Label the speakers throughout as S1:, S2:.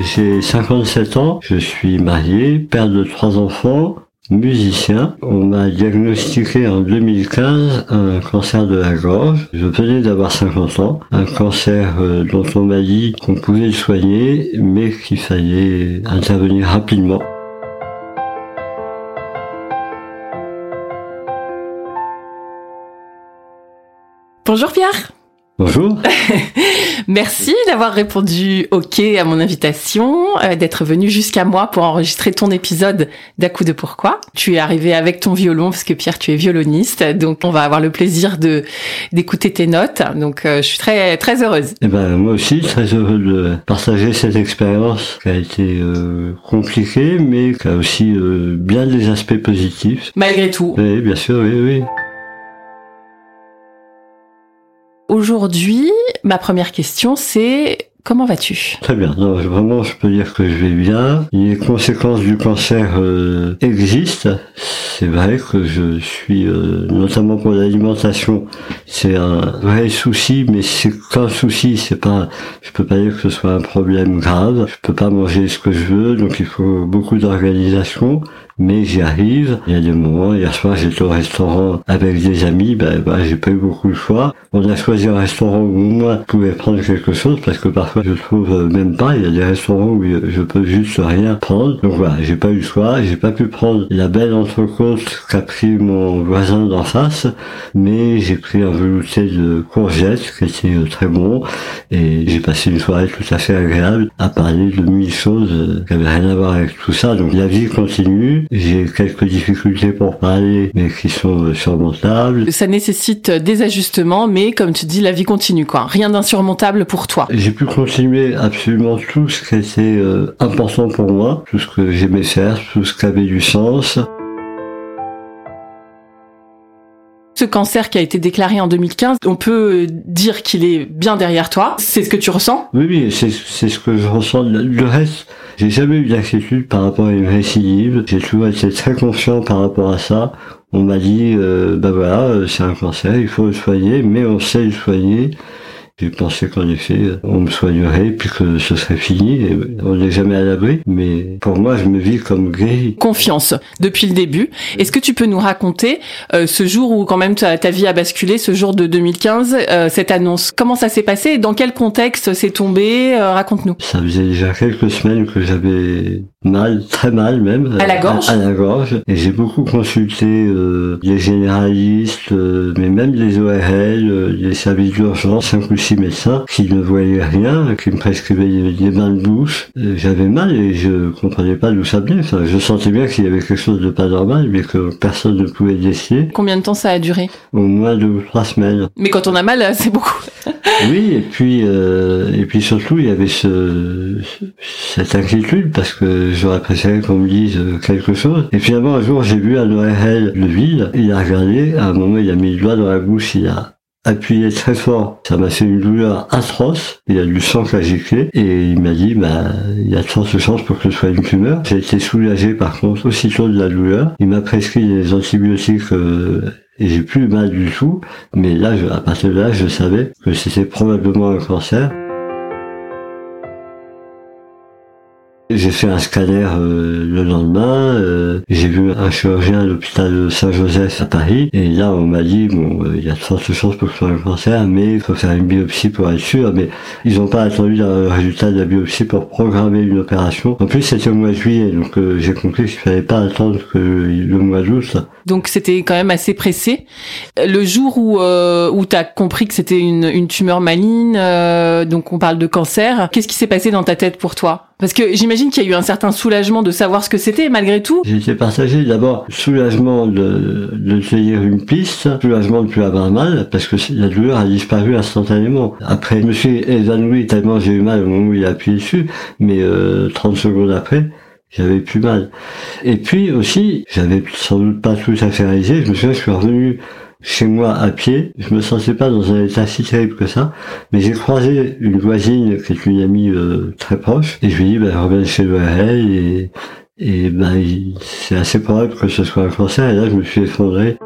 S1: J'ai 57 ans, je suis marié, père de trois enfants, musicien. On m'a diagnostiqué en 2015 un cancer de la gorge. Je venais d'avoir 50 ans, un cancer euh, dont on m'a dit qu'on pouvait le soigner, mais qu'il fallait intervenir rapidement.
S2: Bonjour Pierre
S1: Bonjour.
S2: Merci d'avoir répondu OK à mon invitation, euh, d'être venu jusqu'à moi pour enregistrer ton épisode d'À coup de pourquoi. Tu es arrivé avec ton violon parce que Pierre, tu es violoniste, donc on va avoir le plaisir de d'écouter tes notes. Donc euh, je suis très très heureuse.
S1: Eh ben moi aussi très heureux de partager cette expérience qui a été euh, compliquée, mais qui a aussi bien des aspects positifs.
S2: Malgré tout.
S1: Oui, bien sûr, oui, oui.
S2: Aujourd'hui, ma première question, c'est comment vas-tu?
S1: Très bien. Non, vraiment, je peux dire que je vais bien. Les conséquences du cancer euh, existent. C'est vrai que je suis, euh, notamment pour l'alimentation, c'est un vrai souci, mais c'est qu'un souci. C'est pas, je peux pas dire que ce soit un problème grave. Je peux pas manger ce que je veux, donc il faut beaucoup d'organisation mais j'y arrive. Il y a des moments, hier soir j'étais au restaurant avec des amis, ben, ben j'ai pas eu beaucoup de choix. On a choisi un restaurant où moi je pouvais prendre quelque chose parce que parfois je trouve euh, même pas. Il y a des restaurants où je peux juste rien prendre. Donc voilà, j'ai pas eu le choix. J'ai pas pu prendre la belle entrecôte qu'a pris mon voisin d'en face, mais j'ai pris un velouté de courgettes qui était euh, très bon et j'ai passé une soirée tout à fait agréable à parler de mille choses euh, qui avaient rien à voir avec tout ça. Donc la vie continue. J'ai quelques difficultés pour parler, mais qui sont surmontables.
S2: Ça nécessite des ajustements, mais comme tu dis, la vie continue, quoi. Rien d'insurmontable pour toi.
S1: J'ai pu continuer absolument tout ce qui était euh, important pour moi, tout ce que j'aimais faire, tout ce qui avait du sens.
S2: Ce cancer qui a été déclaré en 2015, on peut dire qu'il est bien derrière toi. C'est ce que tu ressens?
S1: Oui, oui, c'est ce que je ressens. Le reste, j'ai jamais eu d'inquiétude par rapport à une récidive. J'ai toujours été très confiant par rapport à ça. On m'a dit, euh, bah voilà, c'est un cancer, il faut le soigner, mais on sait le soigner. J'ai pensé qu'en effet, on me soignerait puis que ce serait fini. Et on n'est jamais à l'abri, mais pour moi, je me vis comme guéri.
S2: Confiance depuis le début. Est-ce que tu peux nous raconter euh, ce jour où quand même ta, ta, vie a basculé, ce jour de 2015, euh, cette annonce? Comment ça s'est passé? Dans quel contexte c'est tombé? Euh, Raconte-nous.
S1: Ça faisait déjà quelques semaines que j'avais mal, très mal même.
S2: À la gorge
S1: À, la gorge. Et j'ai beaucoup consulté euh, les généralistes, mais même les ORL, les services d'urgence, cinq ou six médecins qui ne voyaient rien, qui me prescrivaient des bains de bouche. J'avais mal et je comprenais pas d'où ça venait. Enfin, je sentais bien qu'il y avait quelque chose de pas normal, mais que personne ne pouvait décider.
S2: Combien de temps ça a duré?
S1: Au moins deux ou trois semaines.
S2: Mais quand on a mal, c'est beaucoup.
S1: oui, et puis euh, et puis surtout il y avait ce, cette inquiétude parce que j'aurais préféré qu'on me dise quelque chose. Et finalement un jour j'ai vu un ORL de ville, il a regardé, à un moment il a mis le doigt dans la bouche, il a appuyé très fort. Ça m'a fait une douleur atroce. Il y a du sang qui a giclé et il m'a dit, bah, il y a de chances pour que ce soit une tumeur. J'ai été soulagé par contre aussitôt de la douleur. Il m'a prescrit des antibiotiques euh, et j'ai plus mal du tout. Mais là, à partir de là, je savais que c'était probablement un cancer. J'ai fait un scanner euh, le lendemain. Euh, j'ai vu un chirurgien à l'hôpital Saint-Joseph à Paris. Et là, on m'a dit, bon, euh, il y a de fortes chances pour que ce soit un cancer, mais il faut faire une biopsie pour être sûr. Mais ils n'ont pas attendu le résultat de la biopsie pour programmer une opération. En plus, c'était au mois de juillet, donc j'ai compris qu'il fallait pas attendre que le mois d'août.
S2: Donc c'était quand même assez pressé. Le jour où où tu as compris que c'était une, une tumeur maligne, donc on parle de cancer, qu'est-ce qui s'est passé dans ta tête pour toi? Parce que j'imagine qu'il y a eu un certain soulagement de savoir ce que c'était, malgré tout.
S1: Été partagé d'abord soulagement de, de tenir une piste, soulagement de plus avoir mal, parce que la douleur a disparu instantanément. Après, je me suis évanoui tellement j'ai eu mal au moment où il a appuyé dessus, mais euh, 30 secondes après, j'avais plus mal. Et puis aussi, j'avais sans doute pas tout à fait réalisé, je me souviens, je suis revenu chez moi à pied. Je me sentais pas dans un état si terrible que ça, mais j'ai croisé une voisine qui est une amie euh, très proche et je lui ai dit ben, reviens chez l'ORL et et ben c'est assez probable que ce soit un cancer et là je me suis effondré.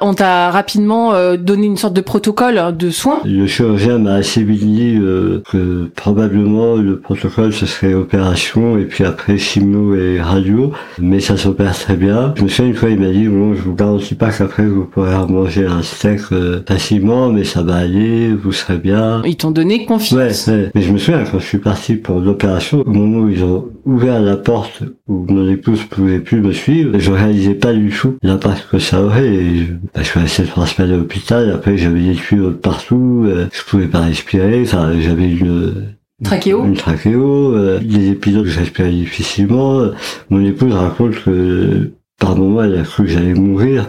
S2: On t'a rapidement euh, donné une sorte de protocole de soins.
S1: Le chirurgien m'a assez vite dit euh, que probablement le protocole ce serait opération et puis après chimio et radio, mais ça s'opère très bien. Je me souviens une fois il m'a dit bon je vous garantis pas qu'après vous pourrez manger un steak euh, facilement, mais ça va aller, vous serez bien.
S2: Ils t'ont donné confiance.
S1: Ouais, ouais, mais je me souviens quand je suis parti pour l'opération, au moment où ils ont ouvert la porte où mon épouse pouvait plus me suivre, je réalisais pas du tout l'impact que ça aurait. Et je suis resté trois semaines à l'hôpital, après j'avais des tuyaux partout, euh, je pouvais pas respirer, enfin j'avais une
S2: Trachéo
S1: Une trachéo, euh, des épisodes où je respirais difficilement. Mon épouse raconte que par moments elle a cru que j'allais mourir.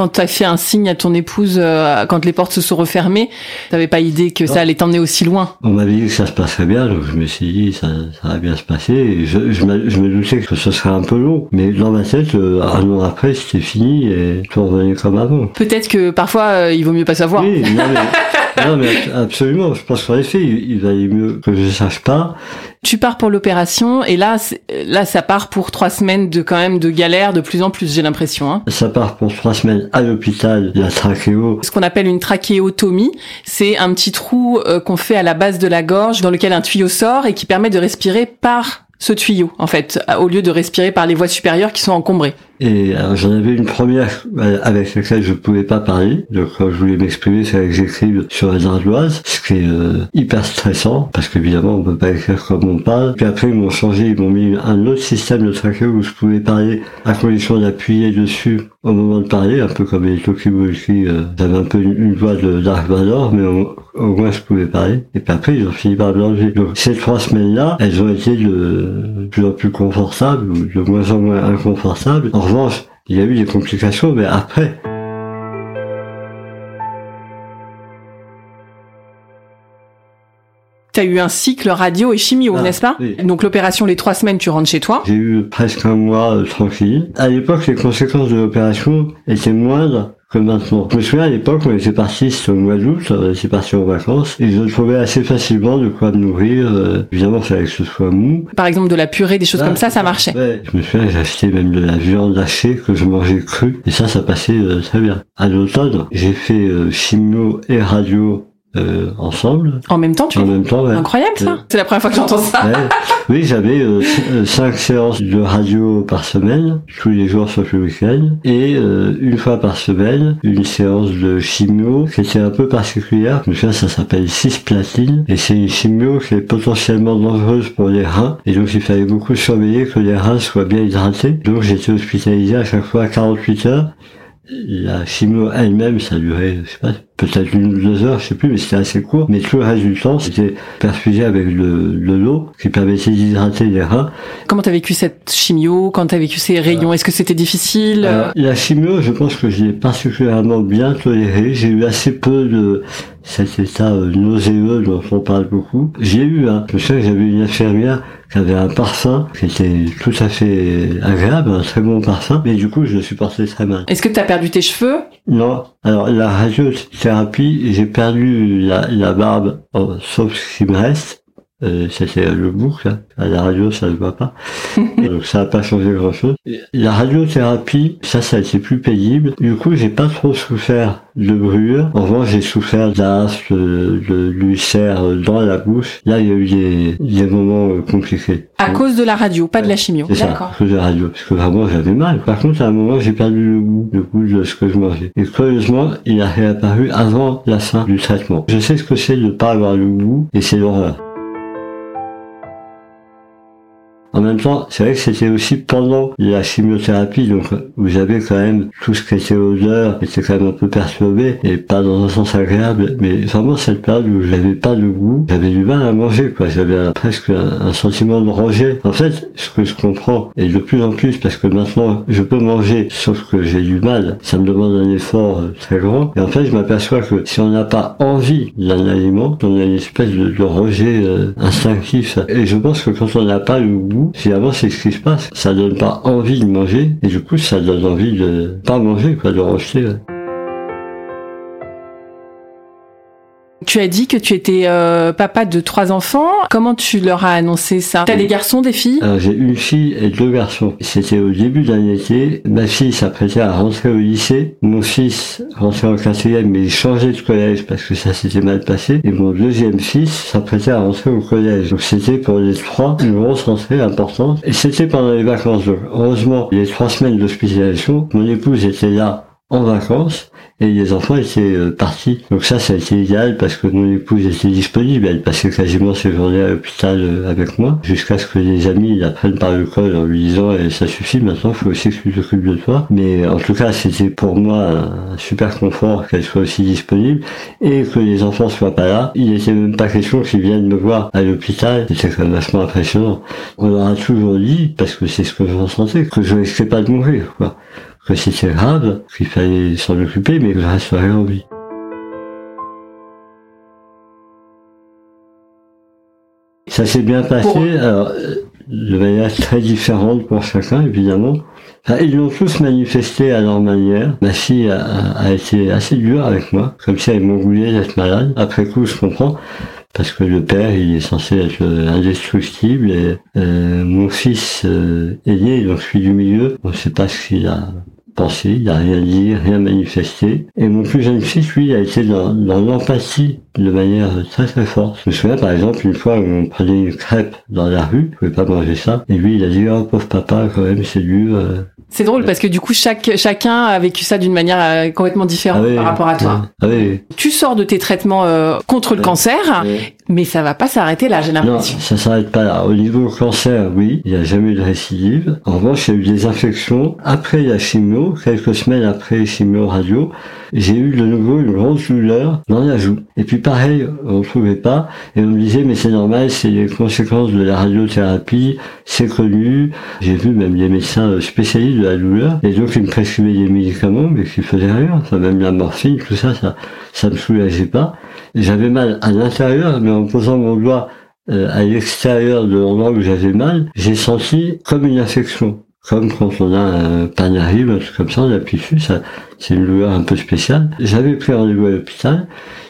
S2: Quand t'as fait un signe à ton épouse, euh, quand les portes se sont refermées, t'avais pas idée que ça allait t'emmener aussi loin
S1: On m'avait dit que ça se passerait bien, donc je me suis dit ça, ça va bien se passer. Je, je, me, je me doutais que ce serait un peu long, mais dans ma tête, euh, un an après, c'était fini et tout revenait comme avant.
S2: Peut-être que parfois euh, il vaut mieux pas savoir.
S1: Oui, non, mais, non, mais absolument. Je pense qu'en effet, il, il valait mieux que je sache pas.
S2: Tu pars pour l'opération et là, là, ça part pour trois semaines de quand même de galère de plus en plus. J'ai l'impression. Hein.
S1: Ça part pour trois semaines à l'hôpital, la trachéo.
S2: Ce qu'on appelle une trachéotomie, c'est un petit trou euh, qu'on fait à la base de la gorge dans lequel un tuyau sort et qui permet de respirer par ce tuyau, en fait, au lieu de respirer par les voies supérieures qui sont encombrées.
S1: Et alors, j'en avais une première euh, avec laquelle je pouvais pas parler. Donc quand je voulais m'exprimer, c'est que j'écrive sur les ardoises, ce qui est euh, hyper stressant, parce qu'évidemment on peut pas écrire comme on parle. Puis après ils m'ont changé, ils m'ont mis un autre système de trachéo où je pouvais parler à condition d'appuyer dessus au moment de parler, un peu comme les Tokiwoki, euh, j'avais un peu une, voix de Dark Vador, mais au, moins je pouvais parler. Et puis après ils ont fini par me. Donc ces trois semaines-là, elles ont été de plus en plus confortables, ou de moins en moins inconfortables. Revanche, il y a eu des complications, mais après,
S2: T'as eu un cycle radio et chimio,
S1: Ah,
S2: n'est-ce pas
S1: oui.
S2: Donc l'opération, les trois semaines, tu rentres chez toi.
S1: J'ai eu presque un mois euh, tranquille. À l'époque, les conséquences de l'opération étaient moindres que maintenant. Je me souviens à l'époque, on était parti, c'était au mois d'août, on était parti en vacances, et je trouvais assez facilement de quoi me nourrir. euh, évidemment, il fallait que ce soit mou.
S2: Par exemple, de la purée, des choses
S1: Ah,
S2: comme ça, ça marchait.
S1: Ouais, je me souviens, j'ai acheté même de la viande hachée que je mangeais crue, et ça, ça passait euh, très bien. À l'automne, j'ai fait euh, chimio et radio euh, ensemble,
S2: En même temps, tu
S1: en même temps. ouais.
S2: Incroyable ça. C'est la première fois que j'entends ça.
S1: Ouais. Oui, j'avais euh, euh, cinq séances de radio par semaine, tous les jours sauf le week-end, et euh, une fois par semaine, une séance de chimio qui était un peu particulière. Me souviens, ça s'appelle cisplatine, et c'est une chimio qui est potentiellement dangereuse pour les reins, et donc il fallait beaucoup surveiller que les reins soient bien hydratés. Donc j'étais hospitalisé à chaque fois à 48 heures. La chimio elle-même, ça durait, je sais pas, peut-être une ou deux heures, je sais plus, mais c'était assez court. Mais tout le reste du temps, c'était perfusé avec de, de l'eau qui permettait d'hydrater les reins.
S2: Comment t'as vécu cette chimio? Quand t'as vécu ces rayons? Est-ce que c'était difficile?
S1: Alors, la chimio, je pense que je l'ai particulièrement bien tolérée. J'ai eu assez peu de cet état euh, nauséeux dont on parle beaucoup. J'ai eu, hein, je sais que j'avais une infirmière qui avait un parfum qui était tout à fait agréable, un très bon parfum, mais du coup, je le supportais très mal.
S2: Est-ce que t'as perdu tes cheveux?
S1: Non. Alors, la radiothérapie, j'ai perdu la, barbe, oh, sauf ce qui me reste. Euh, c'était le bouc. À la radio, ça ne voit pas. Donc, ça n'a pas changé grand chose. La radiothérapie, ça, ça a été plus pénible. Du coup, j'ai pas trop souffert de brûlure. En revanche, j'ai souffert d'asthme, de, l'ulcère dans la bouche. Là, il y a eu des, des moments euh, compliqués.
S2: À cause de la radio, pas de la chimio. D'accord.
S1: à cause de la radio. Parce que vraiment, j'avais mal. Par contre, à un moment, j'ai perdu le goût, le goût de ce que je mangeais. Et curieusement, il a réapparu avant la fin du traitement. Je sais ce que c'est de ne pas avoir le goût, et c'est l'horreur. En même temps, c'est vrai que c'était aussi pendant la chimiothérapie, donc vous avez quand même tout ce qui était odeur, était quand même un peu perturbé, et pas dans un sens agréable, mais vraiment cette période où j'avais pas de goût, j'avais du mal à manger, quoi. J'avais presque un, sentiment de rejet. En fait, ce que je comprends, et de plus en plus, parce que maintenant je peux manger, sauf que j'ai du mal, ça me demande un effort euh, très grand, et en fait je m'aperçois que si on n'a pas envie d'un aliment, on a une espèce de, rejet euh, instinctif. Et je pense que quand on n'a pas le goût, finalement c'est ce qui se passe. Ça donne pas envie de manger, et du coup ça donne envie de pas manger, quoi, de rejeter.
S2: Tu as dit que tu étais euh, papa de trois enfants. Comment tu leur as annoncé ça? T'as des garçons, des filles?
S1: J'ai une fille et deux garçons. C'était au début d'un été. Ma fille s'apprêtait à rentrer au lycée. Mon fils rentrait en quatrième, mais il changeait de collège parce que ça s'était mal passé. Et mon deuxième fils s'apprêtait à rentrer au collège. Donc c'était pour les trois une grosse rentrée importante. Et c'était pendant les vacances. Donc heureusement, les trois semaines d'hospitalisation, mon épouse était là en vacances et les enfants étaient euh, partis. Donc ça, ça a été idéal parce que mon épouse était disponible. Elle passait quasiment ses journées à l'hôpital euh, avec moi jusqu'à ce que les amis la prennent par le col en lui disant eh, ça suffit maintenant, faut aussi que tu t'occupes de toi. Mais en tout cas, c'était pour moi un super confort qu'elle soit aussi disponible et que les enfants soient pas là. Il n'était même pas question qu'ils viennent me voir à l'hôpital. C'était quand même vachement impressionnant. On leur a toujours dit, parce que c'est ce que je ressentais, que je risquais pas de mourir, quoi que c'était grave, qu'il fallait s'en occuper, mais je resterais en vie. Ça s'est bien passé, alors, de manière très différente pour chacun, évidemment. ils l'ont tous manifesté à leur manière. Ma fille a, été assez dure avec moi, comme si elle m'engoulait d'être malade. Après coup, je comprends parce que le père il est censé être indestructible et euh, mon fils euh, aîné donc celui du milieu on ne sait pas ce qu'il a pensé, il n'a rien dit, rien manifesté. Et mon plus jeune fils, lui, a été dans, dans l'empathie de manière très très forte. Je me souviens par exemple une fois où on prenait une crêpe dans la rue, je pouvais pas manger ça, et lui il a dit oh pauvre papa quand même c'est dur. Euh.
S2: C'est drôle parce que du coup chaque chacun a vécu ça d'une manière euh, complètement différente ah par rapport à toi.
S1: Ah oui.
S2: Tu sors de tes traitements euh, contre le cancer, mais ça va pas s'arrêter là, j'ai l'impression.
S1: Non, ça s'arrête pas là. Au niveau cancer, oui, il n'y a jamais eu de récidive. En revanche, il y a eu des infections après la chimio, quelques semaines après chimio radio j'ai eu de nouveau une grosse douleur dans la joue. Et puis pareil, on ne trouvait pas, et on me disait mais c'est normal, c'est les conséquences de la radiothérapie, c'est connu. J'ai vu même des médecins spécialistes de la douleur, et donc ils me prescrivaient des médicaments, mais qui faisaient rien. Enfin même la morphine, tout ça, ça, ça me soulageait pas. J'avais mal à l'intérieur, mais en posant mon doigt euh, à l'extérieur de l'endroit où j'avais mal, j'ai senti comme une infection comme quand on a un panarime, un truc comme ça, on appuie dessus, ça, c'est une douleur un peu spéciale. J'avais pris rendez-vous à l'hôpital.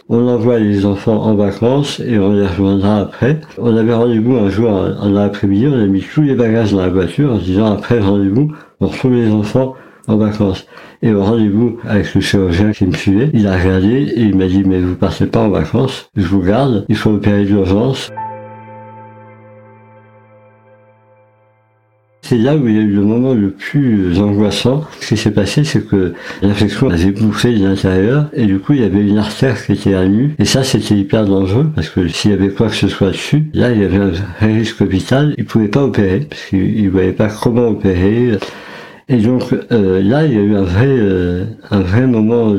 S1: On envoie les enfants en vacances et on les rejoindra après. On avait rendez-vous un jour en l'après-midi, on a mis tous les bagages dans la voiture en se disant après rendez-vous, on retrouve les enfants en vacances. Et au rendez-vous avec le chirurgien qui me suivait, il a regardé et il m'a dit mais vous partez pas en vacances, je vous garde, il faut opérer d'urgence. C'est là où il y a eu le moment le plus angoissant. Ce qui s'est passé, c'est que l'infection avait bouffé de l'intérieur et du coup, il y avait une artère qui était à nu. Et ça, c'était hyper dangereux parce que s'il y avait quoi que ce soit dessus, là, il y avait un risque vital. Il pouvait pas opérer parce qu'il voyait pas comment opérer. Et donc euh, là, il y a eu un vrai, euh, un vrai moment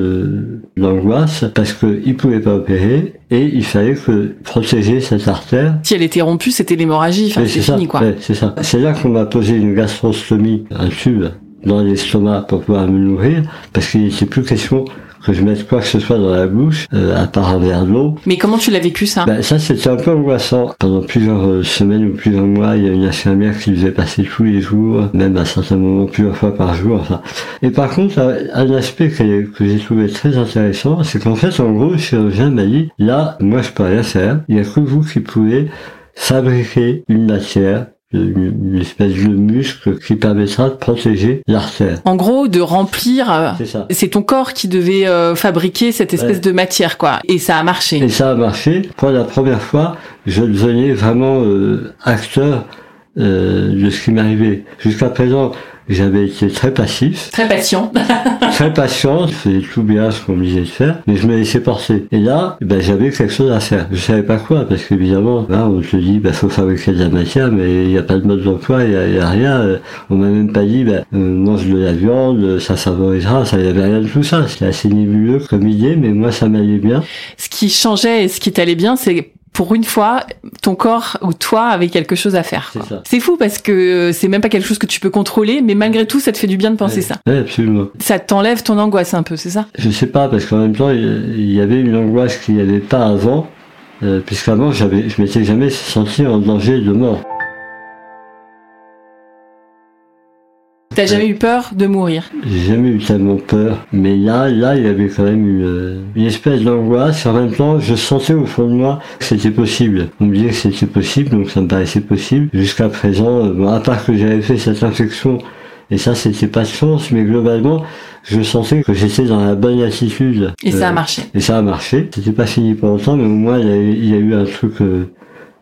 S1: d'angoisse parce qu'il ne pouvait pas opérer et il fallait que protéger cette artère.
S2: Si elle était rompue, c'était l'hémorragie, enfin, c'est fini quoi.
S1: c'est ça. C'est là qu'on m'a posé une gastrostomie, un tube dans l'estomac pour pouvoir me nourrir parce qu'il n'était plus question que je mette quoi que ce soit dans la bouche, euh, à part un verre d'eau.
S2: Mais comment tu l'as vécu ça?
S1: Ben, Ça c'était un peu angoissant. Pendant plusieurs euh, semaines ou plusieurs mois, il y a une infirmière qui faisait passer tous les jours, même à certains moments plusieurs fois par jour. Enfin. Et par contre, un aspect que, que j'ai trouvé très intéressant, c'est qu'en fait, en gros, le chirurgien m'a dit, là, moi je peux rien faire, il n'y a que vous qui pouvez fabriquer une matière une, espèce de muscle qui permettra de protéger l'artère.
S2: En gros, de remplir. Euh, c'est ton corps qui devait euh, fabriquer cette espèce de matière, quoi. Et ça a marché.
S1: Et ça a marché. Pour la première fois, je devenais vraiment euh, acteur de ce qui m'arrivait. Jusqu'à présent, j'avais été très passif.
S2: Très patient.
S1: très patient, je faisais tout bien ce qu'on me disait de faire, mais je me laissais porter. Et là, ben, j'avais quelque chose à faire. Je savais pas quoi, parce qu'évidemment, là, on te dit, ben, faut fabriquer de la matière, mais il n'y a pas de mode d'emploi, il n'y a, rien. On m'a même pas dit, ben, mange de la viande, ça favorisera, ça n'y avait rien de tout ça. C'était assez nébuleux comme idée, mais moi, ça m'allait bien.
S2: Ce qui changeait et ce qui t'allait bien, c'est pour une fois, ton corps ou toi avait quelque chose à faire. C'est fou parce que c'est même pas quelque chose que tu peux contrôler, mais malgré tout, ça te fait du bien de penser ça.
S1: Oui, absolument.
S2: Ça t'enlève ton angoisse un peu, c'est ça?
S1: Je sais pas, parce qu'en même temps, il y avait une angoisse qu'il n'y avait pas avant, euh, puisqu'avant, j'avais, je m'étais jamais senti en danger de mort.
S2: T'as jamais eu peur de mourir
S1: J'ai jamais eu tellement peur, mais là, là, il y avait quand même une, une espèce d'angoisse. En même temps, je sentais au fond de moi que c'était possible. On me disait que c'était possible, donc ça me paraissait possible. Jusqu'à présent, euh, à part que j'avais fait cette infection, et ça, c'était pas de chance, mais globalement, je sentais que j'étais dans la bonne attitude.
S2: Et ça a euh, marché.
S1: Et ça a marché. C'était pas fini pour longtemps, mais au moins, il y a eu, il y a eu un truc euh,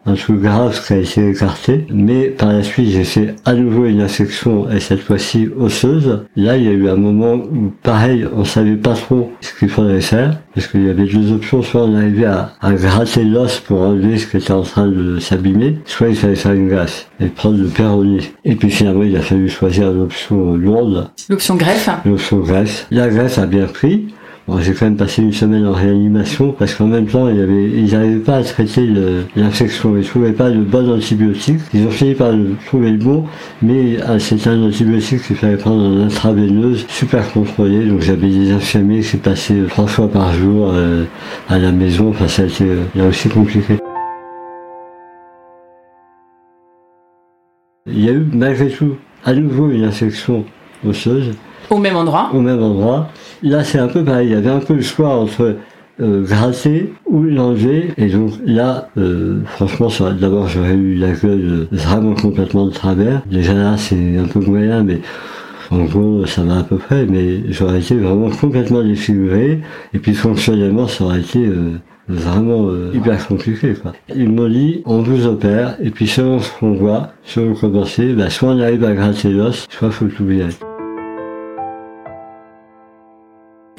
S1: un truc grave qui a été écarté. Mais par la suite, j'ai fait à nouveau une infection, et cette fois-ci osseuse. Là, il y a eu un moment où, pareil, on savait pas trop ce qu'il faudrait faire, parce qu'il y avait deux options. Soit on arrivait à, à gratter l'os pour enlever ce qui était en train de s'abîmer, soit il fallait faire une greffe et prendre le péroné. Et puis finalement, il a fallu choisir l'option lourde.
S2: L'option greffe
S1: L'option greffe. La greffe a bien pris. J'ai quand même passé une semaine en réanimation parce qu'en même temps, ils n'arrivaient pas à traiter l'infection. Ils trouvaient pas de bon antibiotique. Ils ont fini par trouver le bon, mais ah, c'était un antibiotique qu'il fallait prendre en intraveineuse, super contrôlé. Donc j'avais des infirmiers qui passaient trois fois par jour euh, à la maison. Enfin, ça a été euh, là aussi compliqué. Il y a eu malgré tout à nouveau une infection osseuse.
S2: Au même endroit
S1: Au même endroit. Là, c'est un peu pareil. Il y avait un peu le choix entre euh, gratter ou l'enlever. Et donc là, euh, franchement, d'abord, j'aurais eu la gueule vraiment complètement de travers. Déjà là, c'est un peu moyen, mais en gros, ça va à peu près. Mais j'aurais été vraiment complètement défiguré. Et puis fonctionnellement, ça aurait été... Euh, vraiment euh, hyper compliqué quoi. Ils m'ont dit on vous opère et puis selon ce qu'on voit, selon comment c'est, bah, soit on arrive à gratter l'os, soit faut tout bien.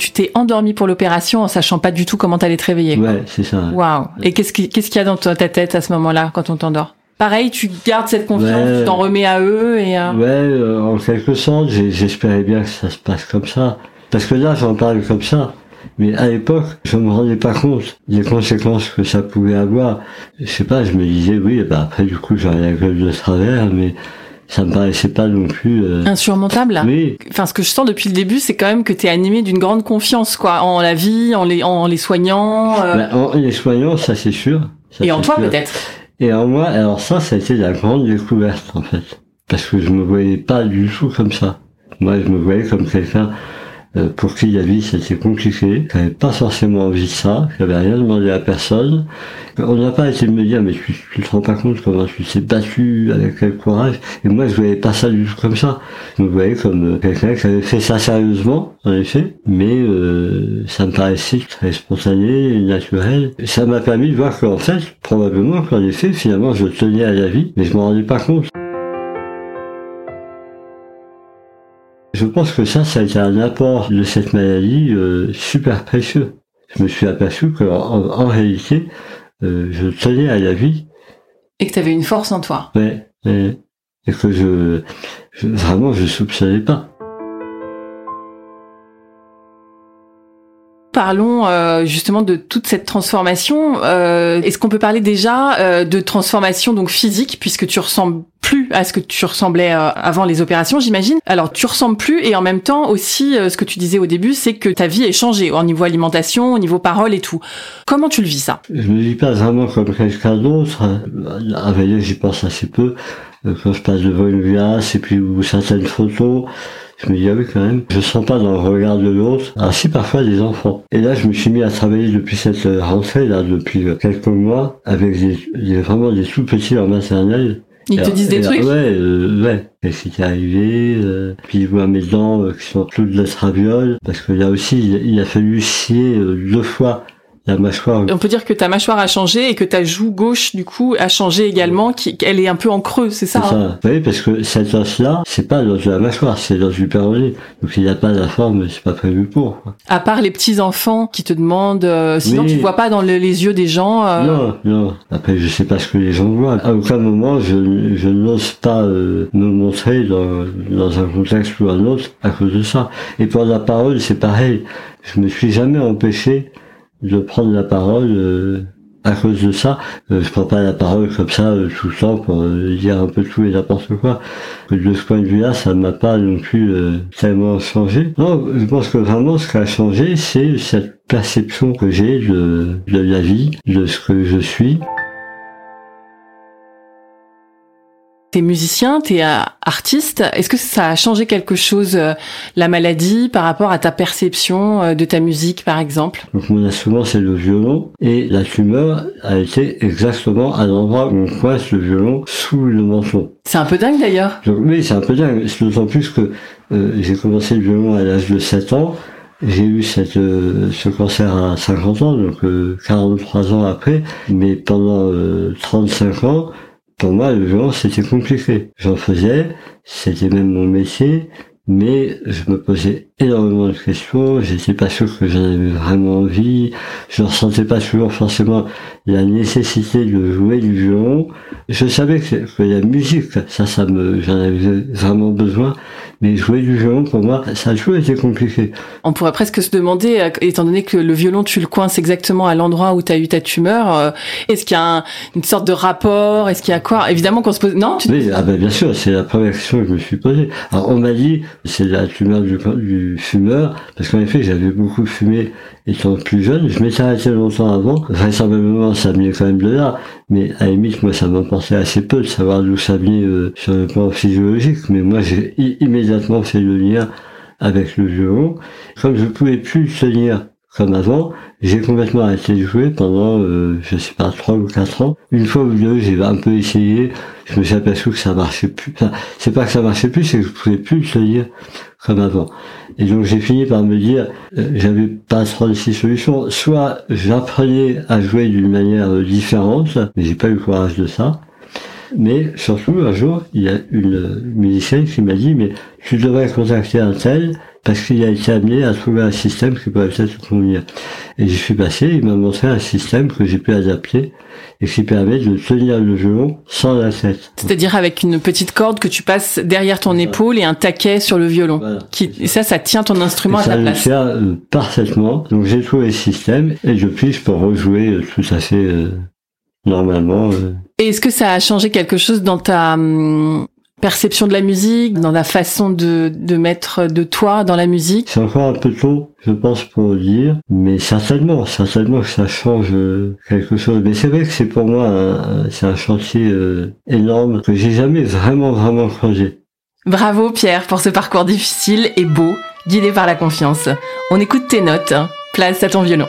S2: Tu t'es endormi pour l'opération en sachant pas du tout comment t'allais te réveiller.
S1: Ouais, c'est ça.
S2: Waouh. Et qu'est-ce qu'il y a dans ta tête à ce moment-là quand on t'endort? Pareil, tu gardes cette confiance, tu t'en remets à eux et.
S1: Euh... Ouais, euh, en quelque sorte, j'espérais bien que ça se passe comme ça. Parce que là, j'en parle comme ça. Mais à l'époque, je me rendais pas compte des conséquences que ça pouvait avoir. Je sais pas, je me disais, oui, bah après, du coup, j'aurais la gueule de travers, mais ça me paraissait pas non plus euh...
S2: insurmontable.
S1: Oui.
S2: Enfin, ce que je sens depuis le début, c'est quand même que tu es animé d'une grande confiance, quoi, en la vie, en les, en les soignants.
S1: Euh... Ben, en les soignants, ça c'est sûr.
S2: Ça, Et en toi peut-être.
S1: Et en moi, alors ça, ça a été la grande découverte en fait, parce que je me voyais pas du tout comme ça. Moi, je me voyais comme quelqu'un pour qui la vie c'était compliqué, n'avait pas forcément envie de ça, n'avait rien demandé à personne. On n'a pas été me dire mais tu, tu te rends pas compte comment tu t'es battu, avec quel courage. Et moi je voyais pas ça du tout comme ça. Je me voyais comme euh, quelqu'un qui avait fait ça sérieusement, en effet, mais euh, ça me paraissait très spontané, naturel. Ça m'a permis de voir qu'en fait, probablement qu'en effet, finalement je tenais à la vie, mais je m'en rendais pas compte. Je pense que ça, ça a été un apport de cette maladie euh, super précieux. Je me suis aperçu qu'en en, réalité, euh, je tenais à la vie.
S2: Et que tu avais une force en toi.
S1: Ouais, et, que je, je, vraiment, je soupçonnais pas.
S2: Parlons euh, justement de toute cette transformation. Euh, Est-ce qu'on peut parler déjà euh, de transformation donc physique puisque tu ressembles plus à ce que tu ressemblais euh, avant les opérations, j'imagine? Alors tu ressembles plus et en même temps aussi ce que tu disais au début, c'est que ta vie est changée au niveau alimentation, au niveau parole et tout. Comment tu le vis ça?
S1: Je me dis pas vraiment comme quelqu'un d'autre. À vrai j'y pense assez peu. Quand je passe devant une glace et puis ou certaines photos, je me dis, ah oui, quand même, je sens pas dans le regard de l'autre. Ah si, parfois des enfants. Et là, je me suis mis à travailler depuis cette euh, rentrée, là, depuis euh, quelques mois, avec des, vraiment des tout petits en maternelle.
S2: Ils te disent des trucs
S1: Ouais, euh, ouais. Qu'est-ce qui t'est arrivé euh, Puis ils voient mes dents qui sont toutes de la traviole. Parce que là aussi, il, a fallu scier deux fois la mâchoire.
S2: On peut dire que ta mâchoire a changé et que ta joue gauche, du coup, a changé également, qui, elle est un peu en creux, c'est ça,
S1: C'est
S2: hein?
S1: ça. Oui, parce que cet os-là, c'est pas l'os de la mâchoire, c'est l'os du péroné. Donc il n'a pas la forme, c'est pas prévu pour. quoi.
S2: À part les petits enfants qui te demandent, euh, sinon
S1: Oui.
S2: tu vois pas dans le- les yeux des gens. euh,
S1: Non, non. Après, je sais pas ce que les gens voient. À aucun moment, je, je n'ose pas euh, me montrer dans, dans un contexte ou un autre à cause de ça. Et pour la parole, c'est pareil. Je me suis jamais empêché de prendre la parole euh, à cause de ça. Euh, je prends pas la parole comme ça euh, tout le temps pour euh, dire un peu tout et n'importe quoi. De ce point de vue-là, ça m'a pas non plus euh, tellement changé. Non, je pense que vraiment ce qui a changé, c'est cette perception que j'ai de, de la vie, de ce que je suis.
S2: T'es musicien, t'es euh, artiste. Est-ce que ça a changé quelque chose, euh, la maladie, par rapport à ta perception euh, de ta musique, par exemple?
S1: Donc mon instrument c'est le violon et la tumeur a été exactement à l'endroit où on coince le violon sous le menton.
S2: C'est un peu dingue d'ailleurs.
S1: Oui, c'est un peu dingue, c'est d'autant plus que euh, j'ai commencé le violon à l'âge de 7 ans. J'ai eu cette, euh, ce cancer à 50 ans, donc euh, 43 ans après, mais pendant euh, 35 ans, pour moi, le violon, c'était compliqué. J'en faisais, c'était même mon métier, mais je me posais énormément de questions, j'étais pas sûr que j'en avais vraiment envie, je ne ressentais pas toujours forcément la nécessité de jouer du violon. Je savais que, que la musique, ça, ça me, j'en avais vraiment besoin, mais jouer du violon, pour moi, ça a toujours été compliqué.
S2: On pourrait presque se demander, étant donné que le violon, tu le coinces exactement à l'endroit où tu as eu ta tumeur, euh, est-ce qu'il y a un- une sorte de rapport Est-ce qu'il y a quoi? Évidemment qu'on se pose... Non? Tu...
S1: Oui, ah ben bien sûr, c'est la première question que je me suis posée. Alors on m'a dit, c'est la tumeur du, du fumeur, parce qu'en effet j'avais beaucoup fumé étant plus jeune, je m'étais arrêté longtemps avant, vraisemblablement ça venait quand même de là, mais à la limite moi ça m'importait assez peu de savoir d'où ça venait euh, sur le plan physiologique, mais moi j'ai immédiatement fait le lien avec le violon. Comme je pouvais plus le tenir comme avant, j'ai complètement arrêté de jouer pendant, euh, je sais pas, trois ou quatre ans. Une fois ou deux, j'ai un peu essayé, je me suis aperçu que ça marchait plus. Enfin, c'est pas que ça marchait plus, c'est que je pouvais plus le tenir comme avant. Et donc j'ai fini par me dire, euh, j'avais pas 36 solutions. Soit j'apprenais à jouer d'une manière différente, mais j'ai pas eu le courage de ça. Mais surtout, un jour, il y a une musicienne qui m'a dit, mais tu devrais contacter un tel parce qu'il a été amené à trouver un système qui pourrait peut-être te convenir. Et j'y suis passé, il m'a montré un système que j'ai pu adapter et qui permet de tenir le violon sans la tête.
S2: C'est-à-dire avec une petite corde que tu passes derrière ton épaule et un taquet sur le violon.
S1: Voilà.
S2: Qui, et ça, ça tient ton
S1: Et
S2: instrument à
S1: ça
S2: ta
S1: le
S2: place.
S1: tient euh, parfaitement. Donc j'ai trouvé le système et depuis je peux rejouer euh, tout à fait euh, normalement. euh.
S2: Et est-ce que ça a changé quelque chose dans ta hum, perception de la musique, dans la façon de, de mettre de toi dans la musique?
S1: C'est encore un peu tôt, je pense, pour le dire, mais certainement, certainement que ça change euh, quelque chose. Mais c'est vrai que c'est pour moi, un- c'est un chantier euh, énorme que j'ai jamais vraiment, vraiment creusé.
S2: Bravo Pierre pour ce parcours difficile et beau, guidé par la confiance. On écoute tes notes. Place à ton violon.